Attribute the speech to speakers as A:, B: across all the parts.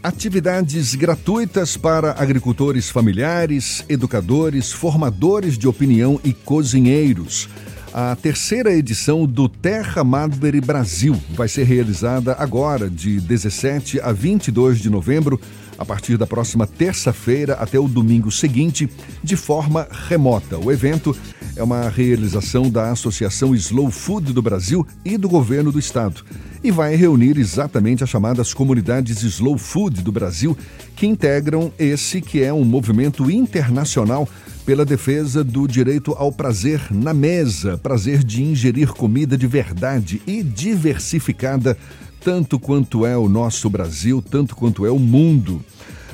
A: Atividades gratuitas para agricultores familiares, educadores, formadores de opinião e cozinheiros. A terceira edição do Terra Madre Brasil vai ser realizada agora, de 17 a 22 de novembro, a partir da próxima terça-feira até o domingo seguinte, de forma remota. O evento é uma realização da Associação Slow Food do Brasil e do governo do estado e vai reunir exatamente as chamadas comunidades Slow Food do Brasil, que integram esse que é um movimento internacional pela defesa do direito ao prazer na mesa, prazer de ingerir comida de verdade e diversificada, tanto quanto é o nosso Brasil, tanto quanto é o mundo.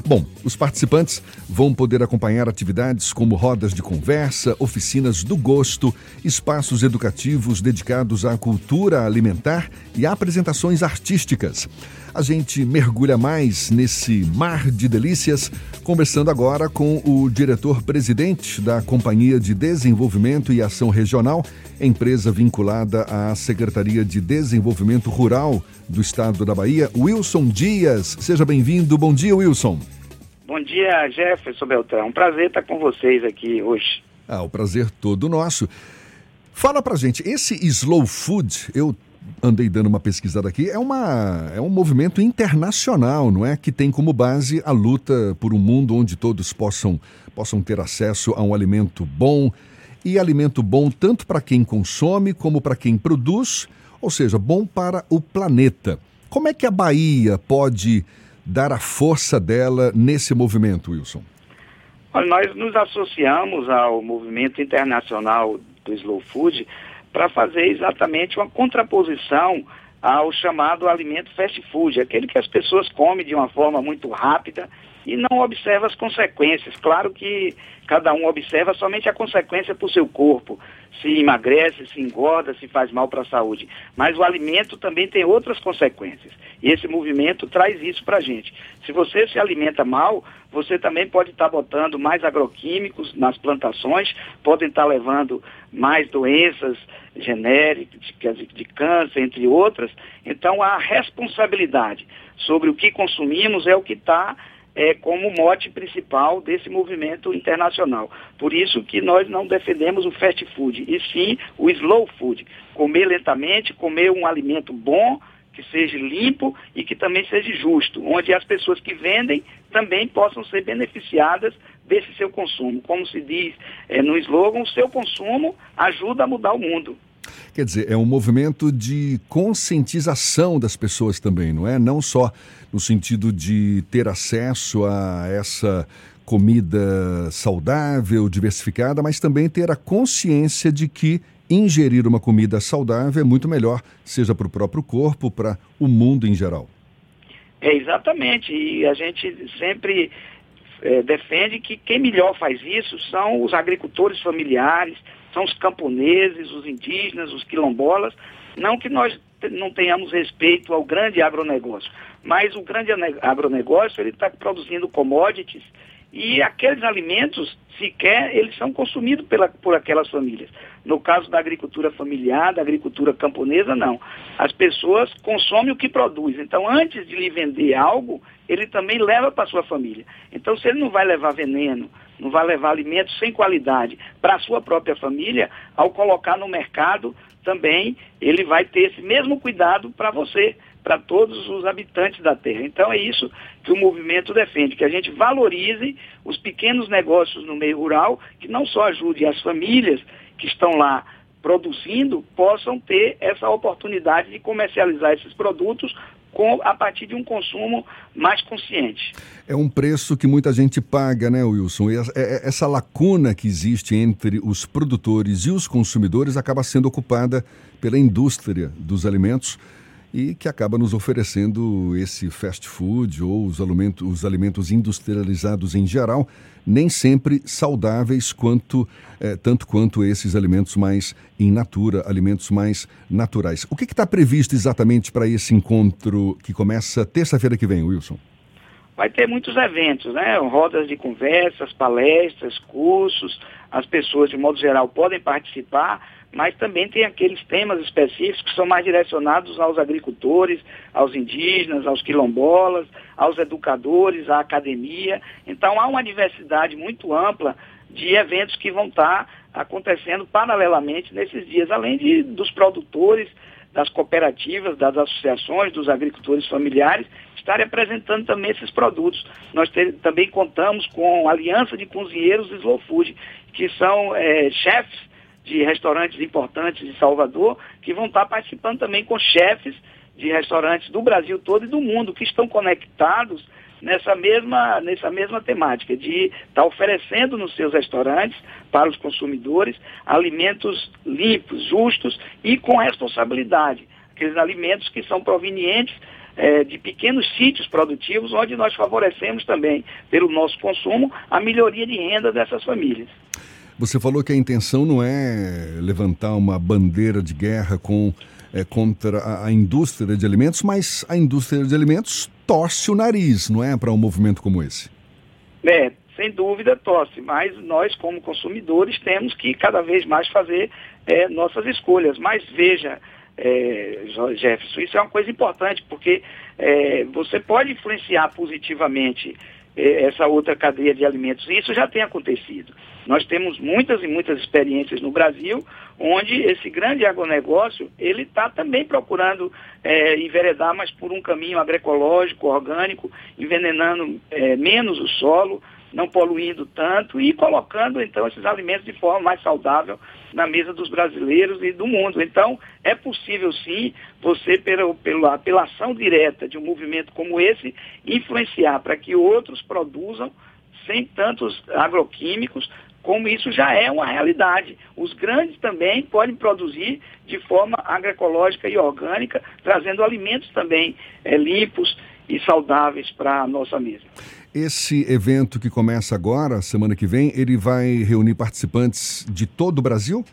A: Bom, os participantes vão poder acompanhar atividades como rodas de conversa, oficinas do gosto, espaços educativos dedicados à cultura alimentar e apresentações artísticas. A gente mergulha mais nesse mar de delícias, conversando agora com o diretor-presidente da Companhia de Desenvolvimento e Ação Regional, empresa vinculada à Secretaria de Desenvolvimento Rural do Estado da Bahia, Wilson Dias. Seja bem-vindo. Bom dia, Wilson.
B: Bom dia, Jefferson Beltrão. Um prazer estar com vocês aqui hoje.
A: Ah, o prazer todo nosso. Fala pra gente, esse slow food, eu andei dando uma pesquisada aqui, é, uma, é um movimento internacional, não é? Que tem como base a luta por um mundo onde todos possam, possam ter acesso a um alimento bom. E alimento bom tanto para quem consome como para quem produz, ou seja, bom para o planeta. Como é que a Bahia pode dar a força dela nesse movimento, Wilson?
B: Olha, nós nos associamos ao movimento internacional do Slow Food para fazer exatamente uma contraposição ao chamado alimento fast food, aquele que as pessoas comem de uma forma muito rápida e não observa as consequências. Claro que cada um observa somente a consequência para o seu corpo, se emagrece, se engorda, se faz mal para a saúde. Mas o alimento também tem outras consequências. E esse movimento traz isso para a gente. Se você se alimenta mal, você também pode estar tá botando mais agroquímicos nas plantações, podem estar tá levando mais doenças genéricas, de, de câncer, entre outras. Então, a responsabilidade sobre o que consumimos é o que está é, como mote principal desse movimento internacional. Por isso que nós não defendemos o fast food, e sim o slow food. Comer lentamente, comer um alimento bom, que seja limpo e que também seja justo, onde as pessoas que vendem também possam ser beneficiadas desse seu consumo. Como se diz é, no slogan, o seu consumo ajuda a mudar o mundo.
A: Quer dizer, é um movimento de conscientização das pessoas também, não é? Não só no sentido de ter acesso a essa comida saudável, diversificada, mas também ter a consciência de que ingerir uma comida saudável é muito melhor, seja para o próprio corpo, para o mundo em geral.
B: É exatamente, e a gente sempre é, defende que quem melhor faz isso são os agricultores familiares, são os camponeses, os indígenas, os quilombolas. Não que nós não tenhamos respeito ao grande agronegócio, mas o grande agronegócio ele está produzindo commodities e aqueles alimentos sequer eles são consumidos pela, por aquelas famílias. No caso da agricultura familiar, da agricultura camponesa, não. As pessoas consomem o que produz. Então, antes de lhe vender algo, ele também leva para sua família. Então, se ele não vai levar veneno, não vai levar alimentos sem qualidade para a sua própria família, ao colocar no mercado também ele vai ter esse mesmo cuidado para você, para todos os habitantes da terra. Então é isso que o movimento defende, que a gente valorize os pequenos negócios no meio rural, que não só ajude as famílias que estão lá produzindo, possam ter essa oportunidade de comercializar esses produtos com, a partir de um consumo mais consciente.
A: É um preço que muita gente paga, né, Wilson? E essa lacuna que existe entre os produtores e os consumidores acaba sendo ocupada pela indústria dos alimentos e que acaba nos oferecendo esse fast food ou os alimentos, os alimentos industrializados em geral, nem sempre saudáveis quanto é, tanto quanto esses alimentos mais in natura, alimentos mais naturais. O que está previsto exatamente para esse encontro que começa terça-feira que vem, Wilson?
B: Vai ter muitos eventos, né? Rodas de conversas, palestras, cursos. As pessoas, de modo geral, podem participar mas também tem aqueles temas específicos que são mais direcionados aos agricultores, aos indígenas, aos quilombolas, aos educadores, à academia. Então há uma diversidade muito ampla de eventos que vão estar acontecendo paralelamente nesses dias, além de, dos produtores, das cooperativas, das associações, dos agricultores familiares estarem apresentando também esses produtos. Nós ter, também contamos com a Aliança de Cozinheiros Slow Food, que são é, chefes de restaurantes importantes de Salvador, que vão estar participando também com chefes de restaurantes do Brasil todo e do mundo, que estão conectados nessa mesma, nessa mesma temática, de estar tá oferecendo nos seus restaurantes para os consumidores alimentos limpos, justos e com responsabilidade. Aqueles alimentos que são provenientes é, de pequenos sítios produtivos, onde nós favorecemos também, pelo nosso consumo, a melhoria de renda dessas famílias.
A: Você falou que a intenção não é levantar uma bandeira de guerra com, é, contra a, indústria de alimentos, mas a indústria de alimentos torce o nariz, não é, para um movimento como esse?
B: É, sem dúvida torce, mas nós, como consumidores, temos que cada vez mais fazer é, nossas escolhas. Mas veja, é, Jefferson, isso é uma coisa importante, porque é, você pode influenciar positivamente é, essa outra cadeia de alimentos. E isso já tem acontecido. Nós temos muitas e muitas experiências no Brasil, onde esse grande agronegócio, ele está também procurando é, enveredar, mas por um caminho agroecológico, orgânico, envenenando é, menos o solo, não poluindo tanto e colocando então esses alimentos de forma mais saudável na mesa dos brasileiros e do mundo. Então, é possível sim você, pela, pela, pela ação direta de um movimento como esse, influenciar para que outros produzam sem tantos agroquímicos, como isso já é uma realidade. Os grandes também podem produzir de forma agroecológica e orgânica, trazendo alimentos também é, limpos e saudáveis para a nossa mesa.
A: Esse evento que começa agora, semana que vem, ele vai reunir participantes de todo o Brasil?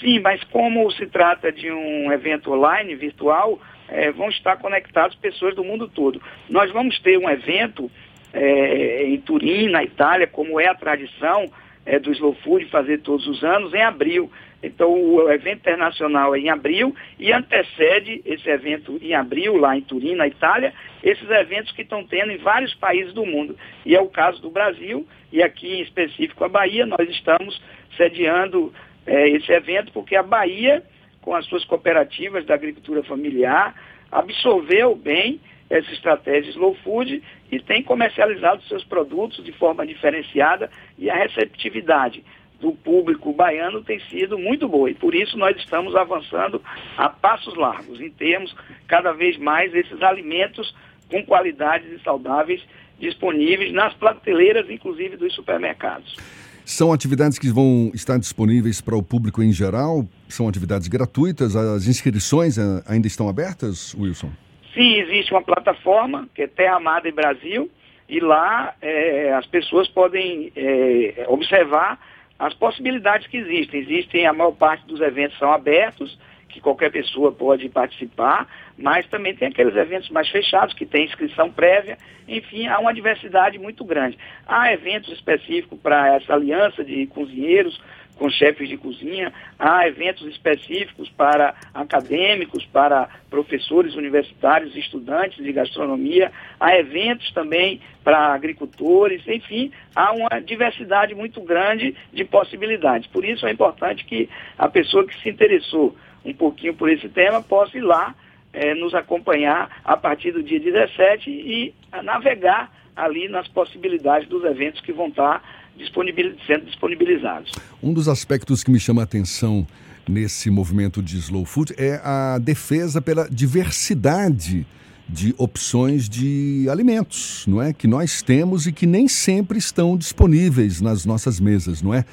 B: Sim, mas como se trata de um evento online, virtual, é, vão estar conectados pessoas do mundo todo. Nós vamos ter um evento é, em Turim, na Itália, como é a tradição é, do Slow Food fazer todos os anos, em abril. Então, o evento internacional é em abril e antecede esse evento em abril, lá em Turim, na Itália, esses eventos que estão tendo em vários países do mundo. E é o caso do Brasil, e aqui em específico a Bahia, nós estamos sediando é, esse evento porque a Bahia, com as suas cooperativas da agricultura familiar, absorveu bem essa estratégia Slow Food e tem comercializado seus produtos de forma diferenciada e a receptividade do público baiano tem sido muito boa e por isso nós estamos avançando a passos largos em termos cada vez mais esses alimentos com qualidades e saudáveis disponíveis nas prateleiras, inclusive dos supermercados.
A: São atividades que vão estar disponíveis para o público em geral? São atividades gratuitas? As inscrições eh, ainda estão abertas, Wilson?
B: Sim, existe uma plataforma que é Terra Amada em Brasil e lá é, as pessoas podem é, observar as possibilidades que existem. Existem, a maior parte dos eventos são abertos, que qualquer pessoa pode participar, mas também tem aqueles eventos mais fechados, que tem inscrição prévia, enfim, há uma diversidade muito grande. Há eventos específicos para essa aliança de cozinheiros, com chefes de cozinha, há eventos específicos para acadêmicos, para professores universitários, estudantes de gastronomia, há eventos também para agricultores, enfim, há uma diversidade muito grande de possibilidades. Por isso é importante que a pessoa que se interessou um pouquinho por esse tema possa ir lá é, nos acompanhar a partir do dia 17 e navegar ali nas possibilidades dos eventos que vão estar disponibil sendo disponibilizados.
A: Um dos aspectos que me chama a atenção nesse movimento de slow food é a defesa pela diversidade de opções de alimentos, não é? Que nós temos e que nem sempre estão disponíveis nas nossas mesas, não é?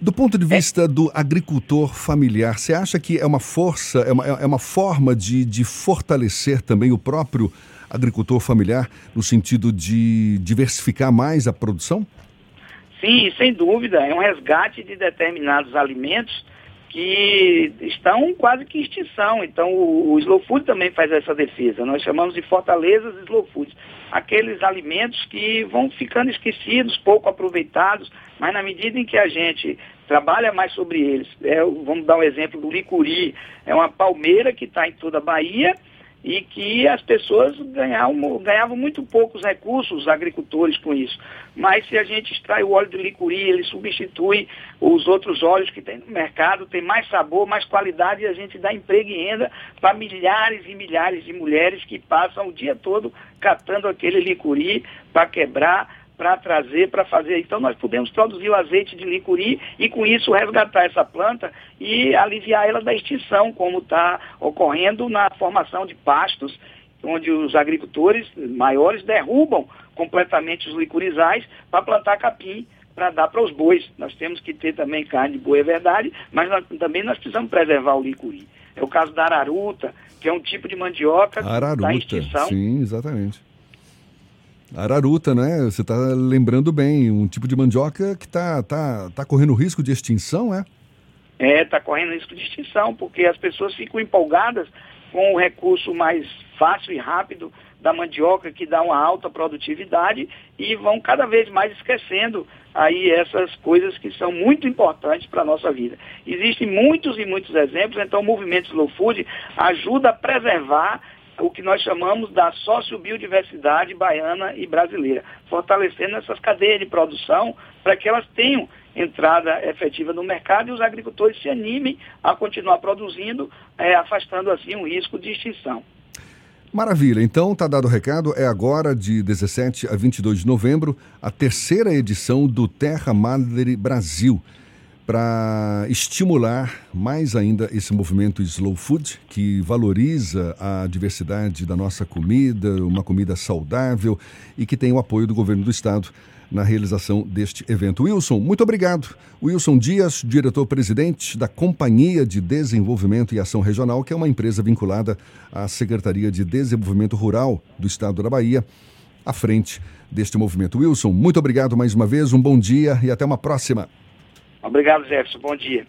A: Do ponto de vista é. do agricultor familiar, você acha que é uma força, é uma, é uma forma de, de fortalecer também o próprio agricultor familiar no sentido de diversificar mais a produção?
B: Sim, sem dúvida, é um resgate de determinados alimentos que estão quase que em extinção. Então, o, o Slow Food também faz essa defesa. Nós chamamos de fortalezas Slow Food. Aqueles alimentos que vão ficando esquecidos, pouco aproveitados, mas na medida em que a gente trabalha mais sobre eles, é, vamos dar um exemplo do licuri, é uma palmeira que está em toda a Bahia, e que as pessoas ganhavam, ganhavam muito poucos recursos, os agricultores, com isso. Mas se a gente extrai o óleo de licuri, ele substitui os outros óleos que tem no mercado, tem mais sabor, mais qualidade e a gente dá emprego e renda para milhares e milhares de mulheres que passam o dia todo catando aquele licuri para quebrar para trazer, para fazer. Então nós podemos produzir o azeite de licuri e com isso resgatar essa planta e aliviar ela da extinção, como está ocorrendo na formação de pastos, onde os agricultores maiores derrubam completamente os licurizais para plantar capim para dar para os bois. Nós temos que ter também carne de boi, é verdade, mas nós, também nós precisamos preservar o licuri. É o caso da araruta, que é um tipo de mandioca
A: araruta, da extinção. Sim, exatamente. Araruta, né? Você está lembrando bem, um tipo de mandioca que está tá, tá correndo risco de extinção, é?
B: É, está correndo risco de extinção, porque as pessoas ficam empolgadas com o recurso mais fácil e rápido da mandioca, que dá uma alta produtividade, e vão cada vez mais esquecendo aí essas coisas que são muito importantes para a nossa vida. Existem muitos e muitos exemplos, então o movimento Slow Food ajuda a preservar o que nós chamamos da sociobiodiversidade baiana e brasileira, fortalecendo essas cadeias de produção para que elas tenham entrada efetiva no mercado e os agricultores se animem a continuar produzindo, é, afastando assim um risco de extinção.
A: Maravilha, então tá dado o recado, é agora de 17 a 22 de novembro, a terceira edição do Terra Madre Brasil para estimular mais ainda esse movimento slow food, que valoriza a diversidade da nossa comida, uma comida saudável e que tem o apoio do governo do estado na realização deste evento. Wilson, muito obrigado. Wilson Dias, diretor-presidente da Companhia de Desenvolvimento e Ação Regional, que é uma empresa vinculada à Secretaria de Desenvolvimento Rural do Estado da Bahia, à frente deste movimento. Wilson, muito obrigado mais uma vez, um bom dia e até uma próxima.
B: Obrigado, Jefferson. Bom dia.